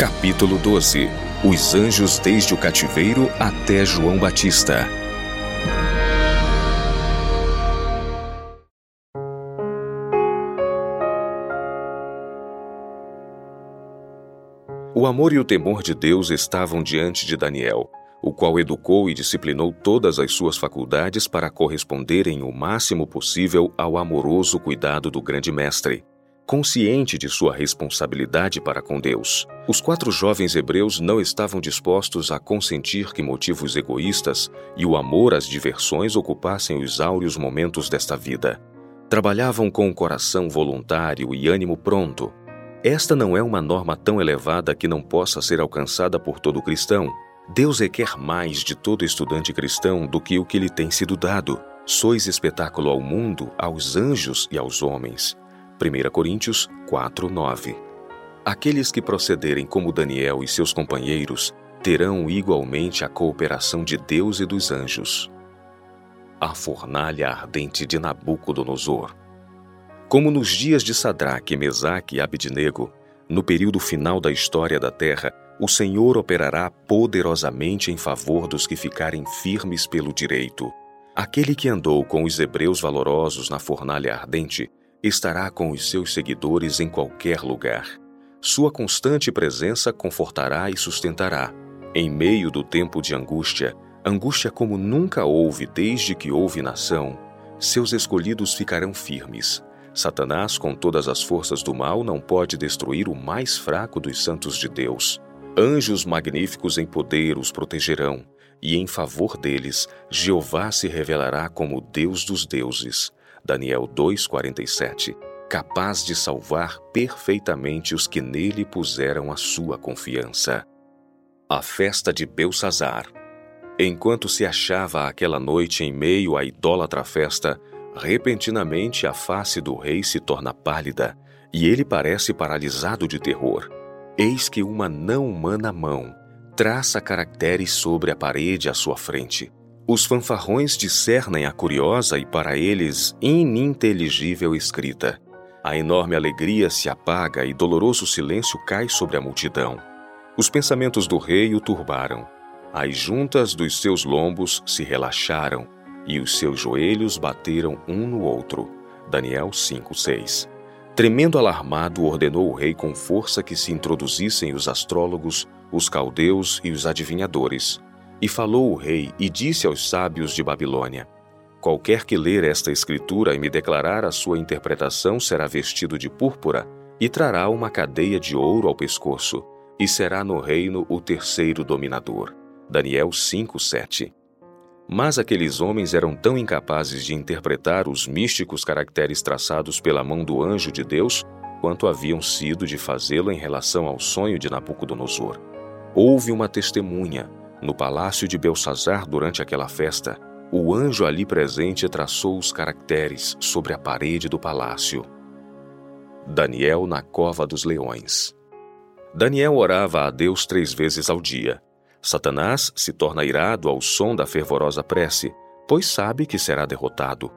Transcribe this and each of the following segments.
Capítulo 12 Os anjos desde o cativeiro até João Batista. O amor e o temor de Deus estavam diante de Daniel, o qual educou e disciplinou todas as suas faculdades para corresponderem o máximo possível ao amoroso cuidado do grande mestre consciente de sua responsabilidade para com Deus. Os quatro jovens hebreus não estavam dispostos a consentir que motivos egoístas e o amor às diversões ocupassem os áureos momentos desta vida. Trabalhavam com o coração voluntário e ânimo pronto. Esta não é uma norma tão elevada que não possa ser alcançada por todo cristão. Deus requer mais de todo estudante cristão do que o que lhe tem sido dado. Sois espetáculo ao mundo, aos anjos e aos homens. 1 Coríntios 4, 9. Aqueles que procederem como Daniel e seus companheiros terão igualmente a cooperação de Deus e dos anjos. A fornalha ardente de Nabucodonosor. Como nos dias de Sadraque, Mesaque e Abednego, no período final da história da terra, o Senhor operará poderosamente em favor dos que ficarem firmes pelo direito. Aquele que andou com os hebreus valorosos na fornalha ardente estará com os seus seguidores em qualquer lugar. Sua constante presença confortará e sustentará. Em meio do tempo de angústia, angústia como nunca houve desde que houve nação, seus escolhidos ficarão firmes. Satanás, com todas as forças do mal, não pode destruir o mais fraco dos santos de Deus. Anjos magníficos em poder os protegerão, e em favor deles, Jeová se revelará como Deus dos deuses. Daniel 2,47, capaz de salvar perfeitamente os que nele puseram a sua confiança. A festa de Belsazar. Enquanto se achava aquela noite em meio à idólatra festa, repentinamente a face do rei se torna pálida e ele parece paralisado de terror. Eis que uma não humana mão traça caracteres sobre a parede à sua frente. Os fanfarrões discernem a curiosa e para eles ininteligível escrita. A enorme alegria se apaga e doloroso silêncio cai sobre a multidão. Os pensamentos do rei o turbaram. As juntas dos seus lombos se relaxaram e os seus joelhos bateram um no outro. Daniel 5:6. Tremendo alarmado, ordenou o rei com força que se introduzissem os astrólogos, os caldeus e os adivinhadores e falou o rei e disse aos sábios de Babilônia: Qualquer que ler esta escritura e me declarar a sua interpretação será vestido de púrpura e trará uma cadeia de ouro ao pescoço, e será no reino o terceiro dominador. Daniel 5:7. Mas aqueles homens eram tão incapazes de interpretar os místicos caracteres traçados pela mão do anjo de Deus quanto haviam sido de fazê-lo em relação ao sonho de Nabucodonosor. Houve uma testemunha, no palácio de Belsazar, durante aquela festa, o anjo ali presente traçou os caracteres sobre a parede do palácio. Daniel na cova dos leões. Daniel orava a Deus três vezes ao dia. Satanás se torna irado ao som da fervorosa prece, pois sabe que será derrotado.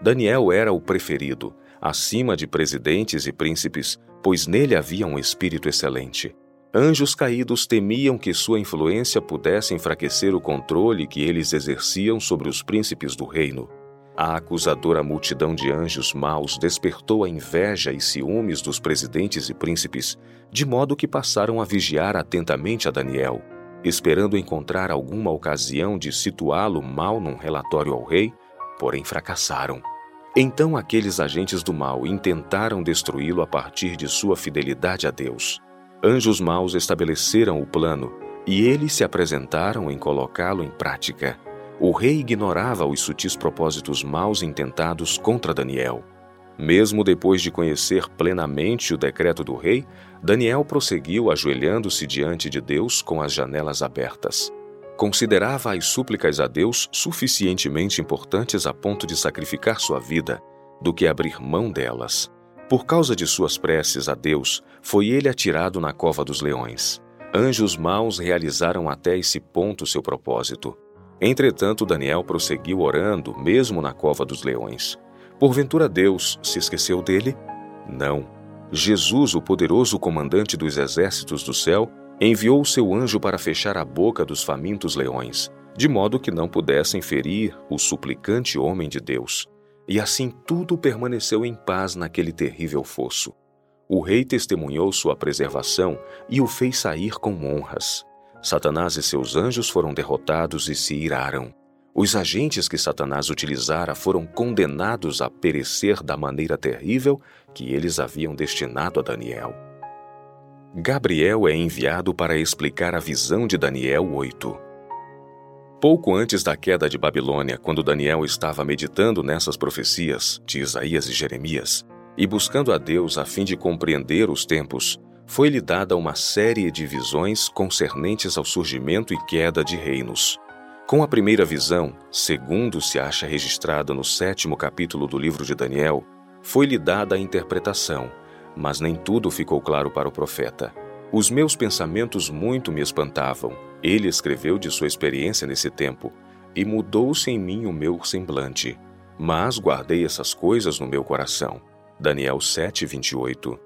Daniel era o preferido, acima de presidentes e príncipes, pois nele havia um espírito excelente. Anjos caídos temiam que sua influência pudesse enfraquecer o controle que eles exerciam sobre os príncipes do reino. A acusadora multidão de anjos maus despertou a inveja e ciúmes dos presidentes e príncipes, de modo que passaram a vigiar atentamente a Daniel, esperando encontrar alguma ocasião de situá-lo mal num relatório ao rei, porém fracassaram. Então aqueles agentes do mal intentaram destruí-lo a partir de sua fidelidade a Deus. Anjos maus estabeleceram o plano e eles se apresentaram em colocá-lo em prática. O rei ignorava os sutis propósitos maus intentados contra Daniel. Mesmo depois de conhecer plenamente o decreto do rei, Daniel prosseguiu ajoelhando-se diante de Deus com as janelas abertas. Considerava as súplicas a Deus suficientemente importantes a ponto de sacrificar sua vida, do que abrir mão delas. Por causa de suas preces a Deus, foi ele atirado na cova dos leões. Anjos maus realizaram até esse ponto seu propósito. Entretanto, Daniel prosseguiu orando, mesmo na cova dos leões. Porventura Deus se esqueceu dele? Não. Jesus, o poderoso comandante dos exércitos do céu, enviou seu anjo para fechar a boca dos famintos leões, de modo que não pudessem ferir o suplicante homem de Deus. E assim tudo permaneceu em paz naquele terrível fosso. O rei testemunhou sua preservação e o fez sair com honras. Satanás e seus anjos foram derrotados e se iraram. Os agentes que Satanás utilizara foram condenados a perecer da maneira terrível que eles haviam destinado a Daniel. Gabriel é enviado para explicar a visão de Daniel 8. Pouco antes da queda de Babilônia, quando Daniel estava meditando nessas profecias de Isaías e Jeremias e buscando a Deus a fim de compreender os tempos, foi-lhe dada uma série de visões concernentes ao surgimento e queda de reinos. Com a primeira visão, segundo se acha registrada no sétimo capítulo do livro de Daniel, foi-lhe dada a interpretação, mas nem tudo ficou claro para o profeta. Os meus pensamentos muito me espantavam. Ele escreveu de sua experiência nesse tempo, e mudou-se em mim o meu semblante. Mas guardei essas coisas no meu coração. Daniel 7, 28.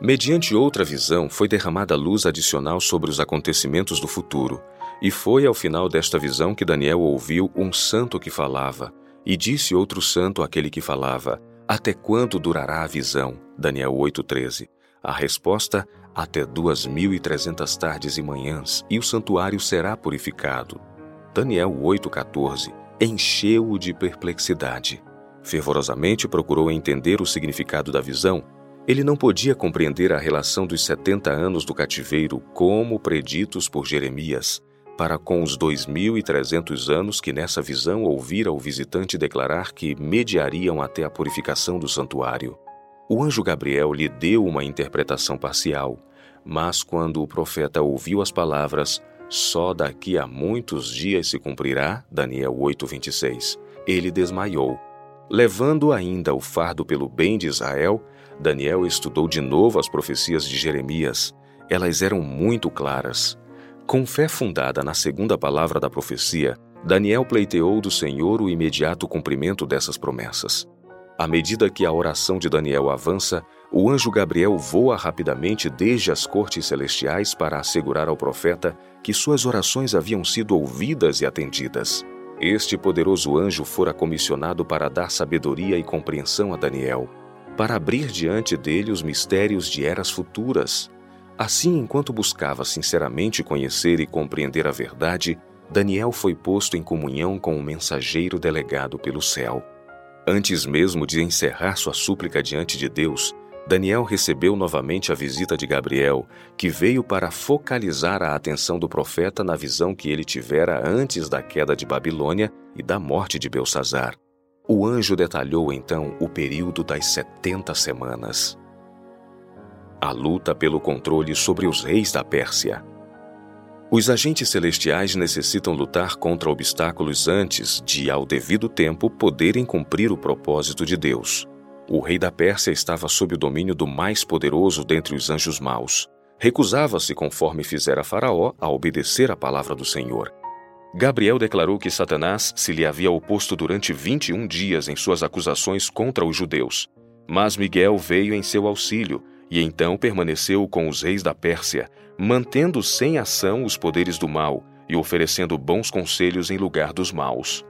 Mediante outra visão, foi derramada luz adicional sobre os acontecimentos do futuro, e foi ao final desta visão que Daniel ouviu um santo que falava, e disse outro santo àquele que falava: Até quando durará a visão? Daniel 8,13. A resposta: até duas mil e trezentas tardes e manhãs, e o santuário será purificado. Daniel 8,14 encheu-o de perplexidade. Fervorosamente procurou entender o significado da visão. Ele não podia compreender a relação dos 70 anos do cativeiro como preditos por Jeremias, para com os 2.300 anos que nessa visão ouvira o visitante declarar que mediariam até a purificação do santuário. O anjo Gabriel lhe deu uma interpretação parcial, mas quando o profeta ouviu as palavras, só daqui a muitos dias se cumprirá, Daniel 8:26, ele desmaiou. Levando ainda o fardo pelo bem de Israel, Daniel estudou de novo as profecias de Jeremias. Elas eram muito claras. Com fé fundada na segunda palavra da profecia, Daniel pleiteou do Senhor o imediato cumprimento dessas promessas. À medida que a oração de Daniel avança, o anjo Gabriel voa rapidamente desde as cortes celestiais para assegurar ao profeta que suas orações haviam sido ouvidas e atendidas. Este poderoso anjo fora comissionado para dar sabedoria e compreensão a Daniel, para abrir diante dele os mistérios de eras futuras. Assim, enquanto buscava sinceramente conhecer e compreender a verdade, Daniel foi posto em comunhão com o mensageiro delegado pelo céu. Antes mesmo de encerrar sua súplica diante de Deus, Daniel recebeu novamente a visita de Gabriel, que veio para focalizar a atenção do profeta na visão que ele tivera antes da queda de Babilônia e da morte de Belsazar. O anjo detalhou então o período das setenta semanas. A luta pelo controle sobre os reis da Pérsia. Os agentes celestiais necessitam lutar contra obstáculos antes de, ao devido tempo, poderem cumprir o propósito de Deus. O rei da Pérsia estava sob o domínio do mais poderoso dentre os anjos maus. Recusava-se, conforme fizera Faraó, a obedecer a palavra do Senhor. Gabriel declarou que Satanás se lhe havia oposto durante 21 dias em suas acusações contra os judeus. Mas Miguel veio em seu auxílio e então permaneceu com os reis da Pérsia, mantendo sem ação os poderes do mal e oferecendo bons conselhos em lugar dos maus.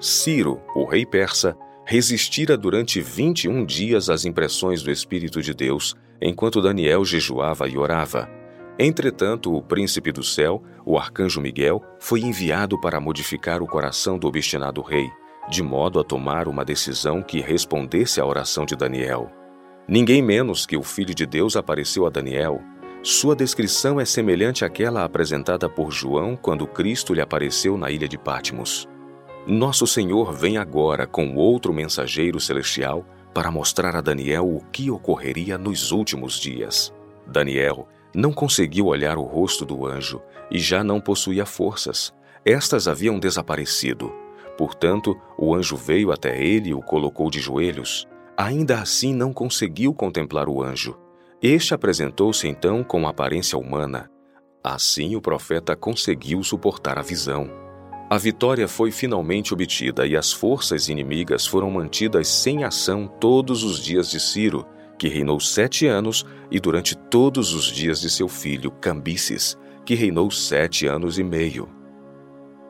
Ciro, o rei persa, resistira durante 21 dias às impressões do Espírito de Deus, enquanto Daniel jejuava e orava. Entretanto, o príncipe do céu, o arcanjo Miguel, foi enviado para modificar o coração do obstinado rei, de modo a tomar uma decisão que respondesse à oração de Daniel. Ninguém menos que o Filho de Deus apareceu a Daniel sua descrição é semelhante àquela apresentada por João quando Cristo lhe apareceu na ilha de Patmos. Nosso Senhor vem agora com outro mensageiro celestial para mostrar a Daniel o que ocorreria nos últimos dias. Daniel não conseguiu olhar o rosto do anjo e já não possuía forças. Estas haviam desaparecido. Portanto, o anjo veio até ele e o colocou de joelhos. Ainda assim, não conseguiu contemplar o anjo este apresentou-se então com aparência humana. Assim, o profeta conseguiu suportar a visão. A vitória foi finalmente obtida e as forças inimigas foram mantidas sem ação todos os dias de Ciro, que reinou sete anos, e durante todos os dias de seu filho Cambises, que reinou sete anos e meio.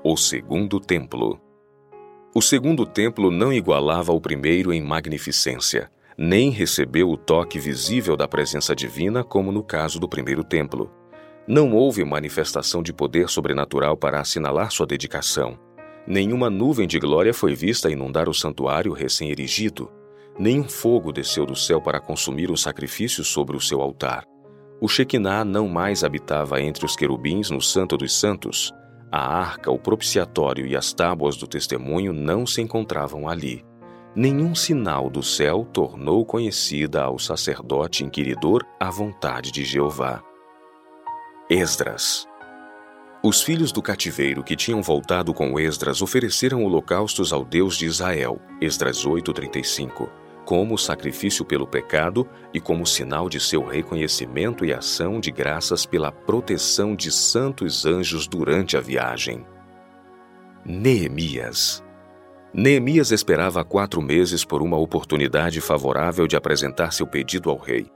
O segundo templo. O segundo templo não igualava o primeiro em magnificência, nem recebeu o toque visível da presença divina, como no caso do primeiro templo. Não houve manifestação de poder sobrenatural para assinalar sua dedicação. Nenhuma nuvem de glória foi vista inundar o santuário recém-erigido. Nenhum fogo desceu do céu para consumir o sacrifício sobre o seu altar. O Shekinah não mais habitava entre os querubins no Santo dos Santos. A arca, o propiciatório e as tábuas do testemunho não se encontravam ali. Nenhum sinal do céu tornou conhecida ao sacerdote inquiridor a vontade de Jeová. Esdras os filhos do cativeiro que tinham voltado com Esdras ofereceram holocaustos ao Deus de Israel, Esdras 8:35, como sacrifício pelo pecado e como sinal de seu reconhecimento e ação de graças pela proteção de santos anjos durante a viagem. Neemias Neemias esperava quatro meses por uma oportunidade favorável de apresentar seu pedido ao rei.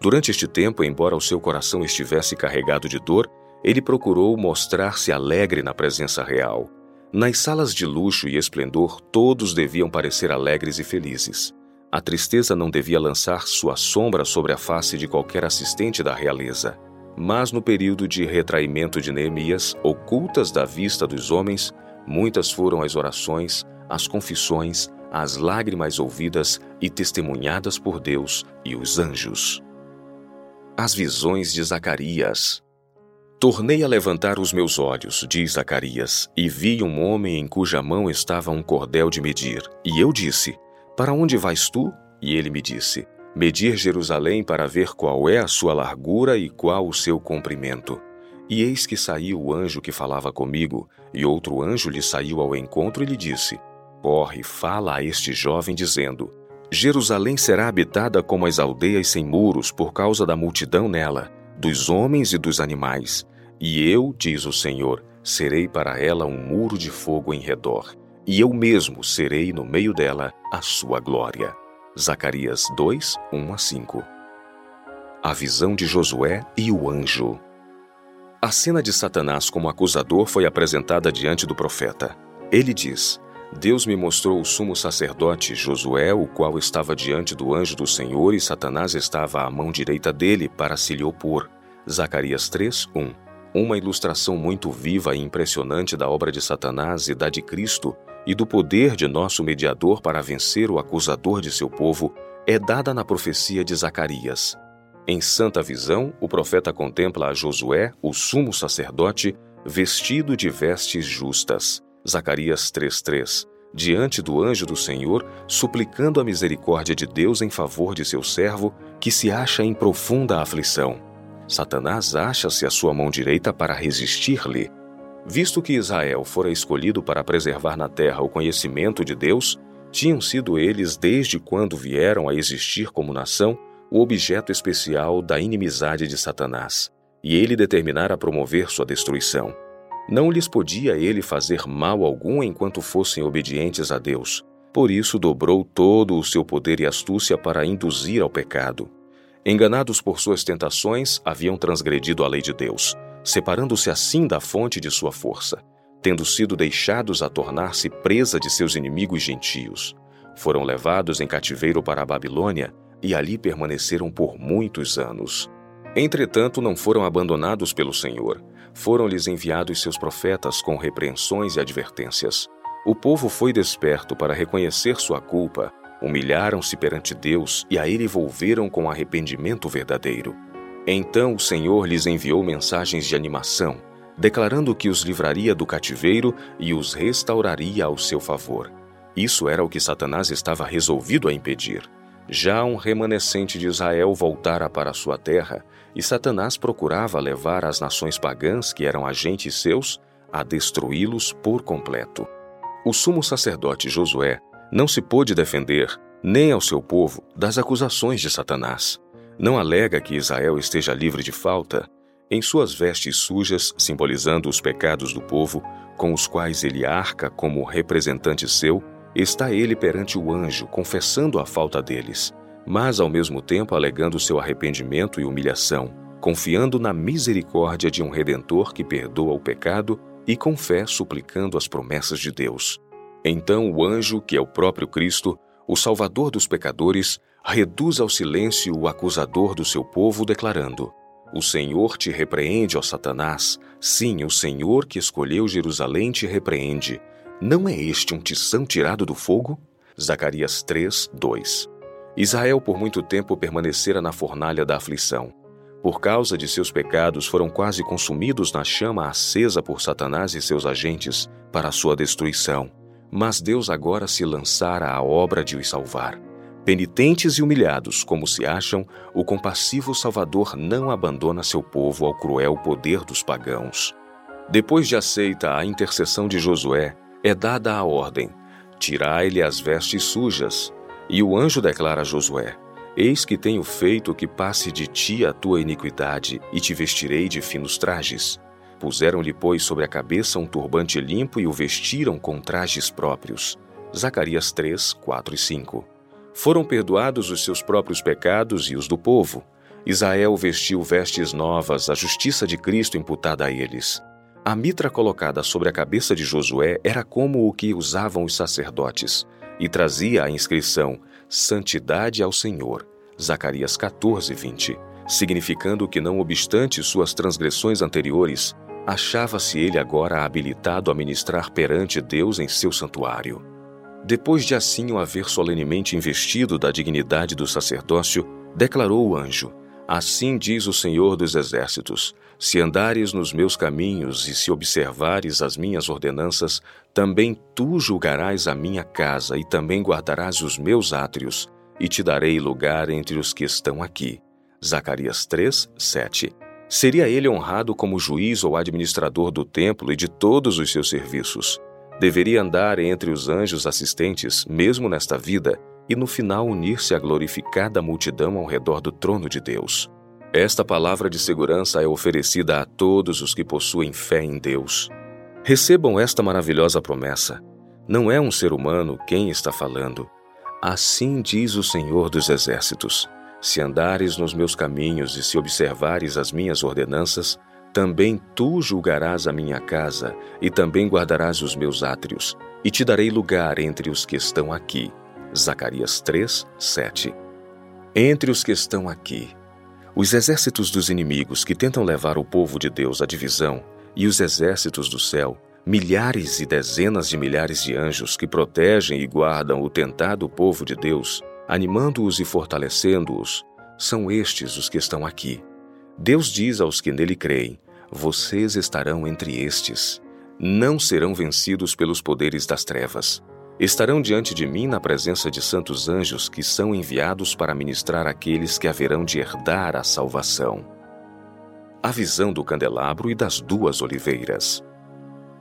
Durante este tempo, embora o seu coração estivesse carregado de dor, ele procurou mostrar-se alegre na presença real. Nas salas de luxo e esplendor, todos deviam parecer alegres e felizes. A tristeza não devia lançar sua sombra sobre a face de qualquer assistente da realeza. Mas no período de retraimento de Neemias, ocultas da vista dos homens, muitas foram as orações, as confissões, as lágrimas ouvidas e testemunhadas por Deus e os anjos. As visões de Zacarias. Tornei a levantar os meus olhos, diz Zacarias, e vi um homem em cuja mão estava um cordel de medir. E eu disse: Para onde vais tu? E ele me disse: Medir Jerusalém para ver qual é a sua largura e qual o seu comprimento. E eis que saiu o anjo que falava comigo, e outro anjo lhe saiu ao encontro e lhe disse: Corre, fala a este jovem, dizendo: Jerusalém será habitada como as aldeias sem muros por causa da multidão nela, dos homens e dos animais e eu, diz o Senhor, serei para ela um muro de fogo em redor, e eu mesmo serei no meio dela a sua glória. Zacarias 2, 1 a 5. A visão de Josué e o anjo. A cena de Satanás como acusador foi apresentada diante do profeta. Ele diz: Deus me mostrou o sumo sacerdote Josué, o qual estava diante do anjo do Senhor, e Satanás estava à mão direita dele para se lhe opor. Zacarias 3, 1 uma ilustração muito viva e impressionante da obra de Satanás e da de Cristo e do poder de nosso mediador para vencer o acusador de seu povo é dada na profecia de Zacarias. Em santa visão, o profeta contempla a Josué, o sumo sacerdote, vestido de vestes justas. Zacarias 3:3. Diante do anjo do Senhor, suplicando a misericórdia de Deus em favor de seu servo, que se acha em profunda aflição. Satanás acha-se à sua mão direita para resistir-lhe. Visto que Israel fora escolhido para preservar na terra o conhecimento de Deus, tinham sido eles, desde quando vieram a existir como nação, o objeto especial da inimizade de Satanás, e ele determinara promover sua destruição. Não lhes podia ele fazer mal algum enquanto fossem obedientes a Deus. Por isso dobrou todo o seu poder e astúcia para induzir ao pecado. Enganados por suas tentações, haviam transgredido a lei de Deus, separando-se assim da fonte de sua força, tendo sido deixados a tornar-se presa de seus inimigos gentios. Foram levados em cativeiro para a Babilônia e ali permaneceram por muitos anos. Entretanto, não foram abandonados pelo Senhor. Foram-lhes enviados seus profetas com repreensões e advertências. O povo foi desperto para reconhecer sua culpa Humilharam-se perante Deus e a ele volveram com arrependimento verdadeiro. Então o Senhor lhes enviou mensagens de animação, declarando que os livraria do cativeiro e os restauraria ao seu favor. Isso era o que Satanás estava resolvido a impedir. Já um remanescente de Israel voltara para sua terra, e Satanás procurava levar as nações pagãs, que eram agentes seus, a destruí-los por completo. O sumo sacerdote Josué não se pôde defender, nem ao seu povo, das acusações de Satanás. Não alega que Israel esteja livre de falta. Em suas vestes sujas, simbolizando os pecados do povo, com os quais ele arca como representante seu, está ele perante o anjo, confessando a falta deles. Mas ao mesmo tempo alegando seu arrependimento e humilhação, confiando na misericórdia de um redentor que perdoa o pecado e com fé suplicando as promessas de Deus. Então o anjo, que é o próprio Cristo, o Salvador dos pecadores, reduz ao silêncio o acusador do seu povo, declarando: O Senhor te repreende, ó Satanás. Sim, o Senhor que escolheu Jerusalém te repreende. Não é este um tição tirado do fogo? Zacarias 3, 2. Israel por muito tempo permanecera na fornalha da aflição. Por causa de seus pecados, foram quase consumidos na chama acesa por Satanás e seus agentes para sua destruição. Mas Deus agora se lançara à obra de os salvar. Penitentes e humilhados, como se acham, o compassivo Salvador não abandona seu povo ao cruel poder dos pagãos. Depois de aceita a intercessão de Josué, é dada a ordem: tirai-lhe as vestes sujas. E o anjo declara a Josué: Eis que tenho feito que passe de ti a tua iniquidade, e te vestirei de finos trajes. Puseram-lhe, pois, sobre a cabeça um turbante limpo e o vestiram com trajes próprios. Zacarias 3, 4 e 5. Foram perdoados os seus próprios pecados e os do povo. Israel vestiu vestes novas, a justiça de Cristo imputada a eles. A mitra colocada sobre a cabeça de Josué era como o que usavam os sacerdotes, e trazia a inscrição Santidade ao Senhor, Zacarias 14, 20, significando que, não obstante suas transgressões anteriores, achava-se ele agora habilitado a ministrar perante Deus em seu santuário. Depois de assim o haver solenemente investido da dignidade do sacerdócio, declarou o anjo: Assim diz o Senhor dos Exércitos: Se andares nos meus caminhos e se observares as minhas ordenanças, também tu julgarás a minha casa e também guardarás os meus átrios, e te darei lugar entre os que estão aqui. Zacarias 3, 7. Seria ele honrado como juiz ou administrador do templo e de todos os seus serviços deveria andar entre os anjos assistentes, mesmo nesta vida, e no final unir-se à glorificada multidão ao redor do trono de Deus. Esta palavra de segurança é oferecida a todos os que possuem fé em Deus. Recebam esta maravilhosa promessa. Não é um ser humano quem está falando. Assim diz o Senhor dos Exércitos: Se andares nos meus caminhos e se observares as minhas ordenanças, também tu julgarás a minha casa, e também guardarás os meus átrios, e te darei lugar entre os que estão aqui. Zacarias 3, 7. Entre os que estão aqui, os exércitos dos inimigos que tentam levar o povo de Deus à divisão, e os exércitos do céu, milhares e dezenas de milhares de anjos que protegem e guardam o tentado povo de Deus, animando-os e fortalecendo-os, são estes os que estão aqui. Deus diz aos que nele creem: Vocês estarão entre estes. Não serão vencidos pelos poderes das trevas. Estarão diante de mim na presença de santos anjos que são enviados para ministrar aqueles que haverão de herdar a salvação. A visão do candelabro e das duas oliveiras.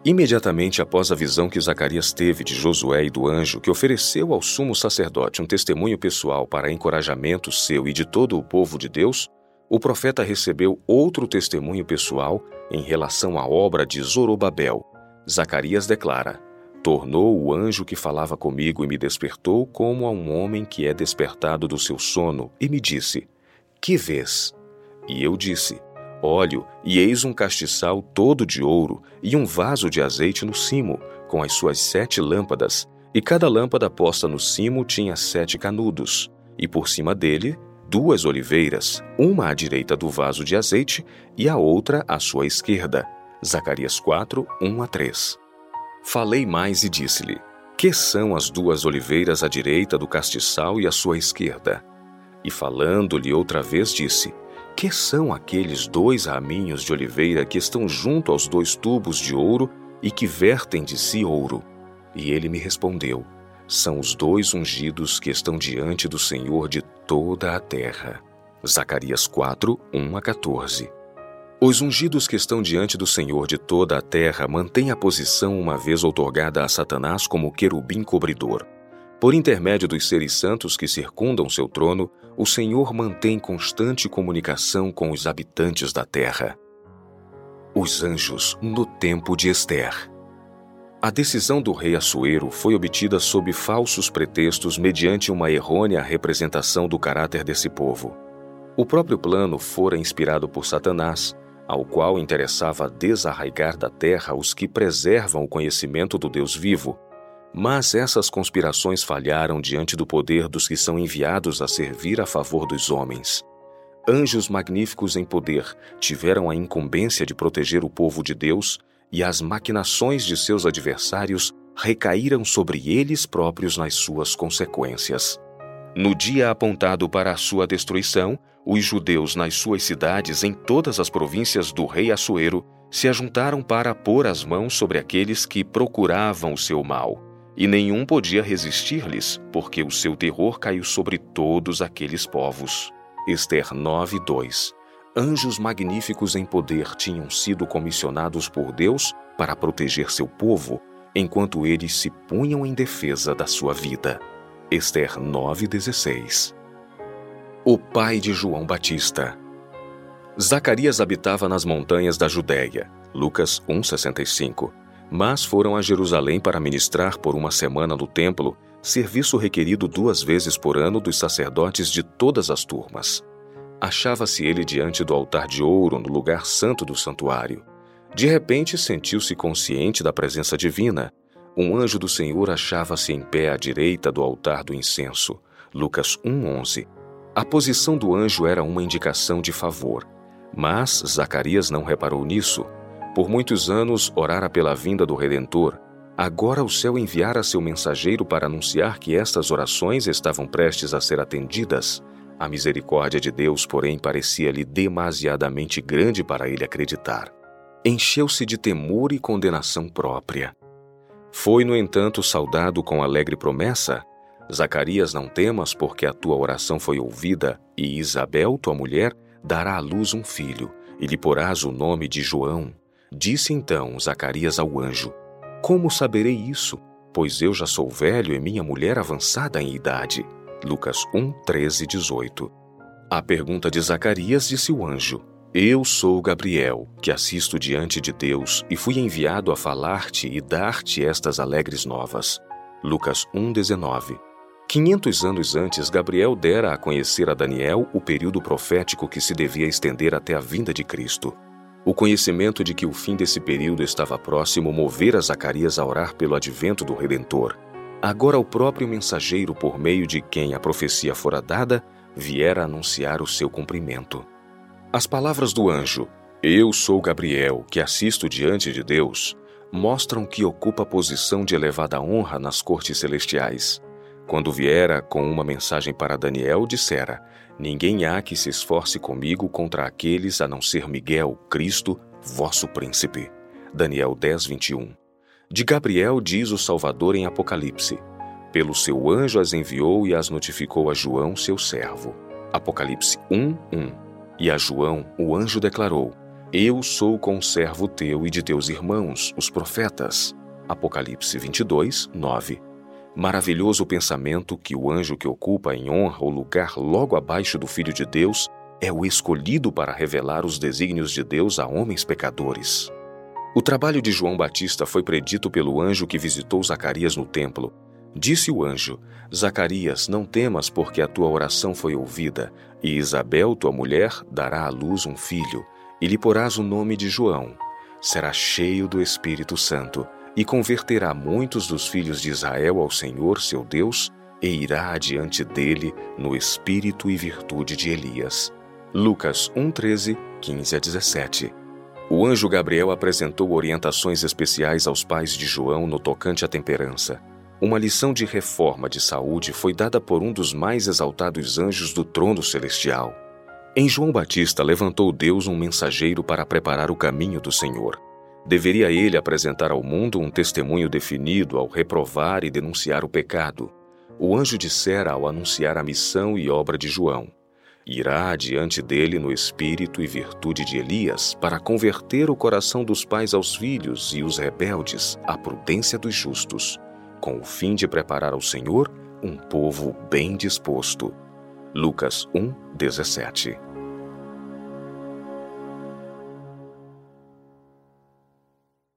Imediatamente após a visão que Zacarias teve de Josué e do anjo que ofereceu ao sumo sacerdote um testemunho pessoal para encorajamento seu e de todo o povo de Deus, o profeta recebeu outro testemunho pessoal em relação à obra de Zorobabel. Zacarias declara: Tornou o anjo que falava comigo e me despertou como a um homem que é despertado do seu sono, e me disse: Que vês? E eu disse: Olho, e eis um castiçal todo de ouro e um vaso de azeite no cimo, com as suas sete lâmpadas, e cada lâmpada posta no cimo tinha sete canudos, e por cima dele duas oliveiras, uma à direita do vaso de azeite e a outra à sua esquerda. Zacarias 4, 1 a 3. Falei mais e disse-lhe: Que são as duas oliveiras à direita do castiçal e à sua esquerda? E falando-lhe outra vez, disse: Que são aqueles dois raminhos de oliveira que estão junto aos dois tubos de ouro e que vertem de si ouro? E ele me respondeu: são os dois ungidos que estão diante do Senhor de toda a terra. Zacarias 4, 1 a 14. Os ungidos que estão diante do Senhor de toda a terra mantêm a posição uma vez outorgada a Satanás como querubim cobridor. Por intermédio dos seres santos que circundam seu trono, o Senhor mantém constante comunicação com os habitantes da terra. Os anjos no tempo de Esther. A decisão do rei Assuero foi obtida sob falsos pretextos mediante uma errônea representação do caráter desse povo. O próprio plano fora inspirado por Satanás, ao qual interessava desarraigar da terra os que preservam o conhecimento do Deus vivo, mas essas conspirações falharam diante do poder dos que são enviados a servir a favor dos homens. Anjos magníficos em poder tiveram a incumbência de proteger o povo de Deus e as maquinações de seus adversários recaíram sobre eles próprios nas suas consequências. No dia apontado para a sua destruição, os judeus nas suas cidades em todas as províncias do rei Assuero se ajuntaram para pôr as mãos sobre aqueles que procuravam o seu mal e nenhum podia resistir-lhes, porque o seu terror caiu sobre todos aqueles povos. Esther 9, 2 Anjos magníficos em poder tinham sido comissionados por Deus para proteger seu povo, enquanto eles se punham em defesa da sua vida. Esther 9,16 O pai de João Batista Zacarias habitava nas montanhas da Judéia. Lucas 1,65 mas foram a Jerusalém para ministrar por uma semana no templo, serviço requerido duas vezes por ano dos sacerdotes de todas as turmas. Achava-se ele diante do altar de ouro no lugar santo do santuário. De repente sentiu-se consciente da presença divina. Um anjo do Senhor achava-se em pé à direita do altar do incenso. Lucas 1:11. A posição do anjo era uma indicação de favor, mas Zacarias não reparou nisso por muitos anos orara pela vinda do Redentor. Agora o céu enviara seu mensageiro para anunciar que estas orações estavam prestes a ser atendidas. A misericórdia de Deus, porém, parecia-lhe demasiadamente grande para ele acreditar. Encheu-se de temor e condenação própria. Foi, no entanto, saudado com alegre promessa: Zacarias, não temas, porque a tua oração foi ouvida, e Isabel, tua mulher, dará à luz um filho, e lhe porás o nome de João. Disse então Zacarias ao anjo: Como saberei isso? Pois eu já sou velho e minha mulher avançada em idade. Lucas 1, 13 18. À pergunta de Zacarias, disse o anjo: Eu sou Gabriel, que assisto diante de Deus e fui enviado a falar-te e dar-te estas alegres novas. Lucas 1, 19. Quinhentos anos antes, Gabriel dera a conhecer a Daniel o período profético que se devia estender até a vinda de Cristo. O conhecimento de que o fim desse período estava próximo movera Zacarias a orar pelo advento do Redentor. Agora o próprio mensageiro, por meio de quem a profecia fora dada, viera anunciar o seu cumprimento. As palavras do anjo, Eu sou Gabriel, que assisto diante de Deus, mostram que ocupa posição de elevada honra nas cortes celestiais. Quando viera com uma mensagem para Daniel, dissera: Ninguém há que se esforce comigo contra aqueles a não ser Miguel, Cristo, vosso príncipe. Daniel 10, 21. De Gabriel diz o Salvador em Apocalipse: Pelo seu anjo as enviou e as notificou a João, seu servo. Apocalipse 1, 1. E a João, o anjo declarou: Eu sou conservo teu e de teus irmãos, os profetas. Apocalipse 22, 9. Maravilhoso pensamento que o anjo que ocupa em honra o lugar logo abaixo do Filho de Deus é o escolhido para revelar os desígnios de Deus a homens pecadores. O trabalho de João Batista foi predito pelo anjo que visitou Zacarias no templo. Disse o anjo: Zacarias, não temas, porque a tua oração foi ouvida, e Isabel, tua mulher, dará à luz um filho, e lhe porás o nome de João. Será cheio do Espírito Santo e converterá muitos dos filhos de Israel ao Senhor seu Deus e irá adiante dele no espírito e virtude de Elias. Lucas 1:13, 15 a 17. O anjo Gabriel apresentou orientações especiais aos pais de João no tocante à temperança. Uma lição de reforma de saúde foi dada por um dos mais exaltados anjos do trono celestial. Em João Batista levantou Deus um mensageiro para preparar o caminho do Senhor. Deveria ele apresentar ao mundo um testemunho definido ao reprovar e denunciar o pecado. O anjo dissera ao anunciar a missão e obra de João: Irá diante dele no espírito e virtude de Elias para converter o coração dos pais aos filhos e os rebeldes à prudência dos justos, com o fim de preparar ao Senhor um povo bem disposto. Lucas 1, 17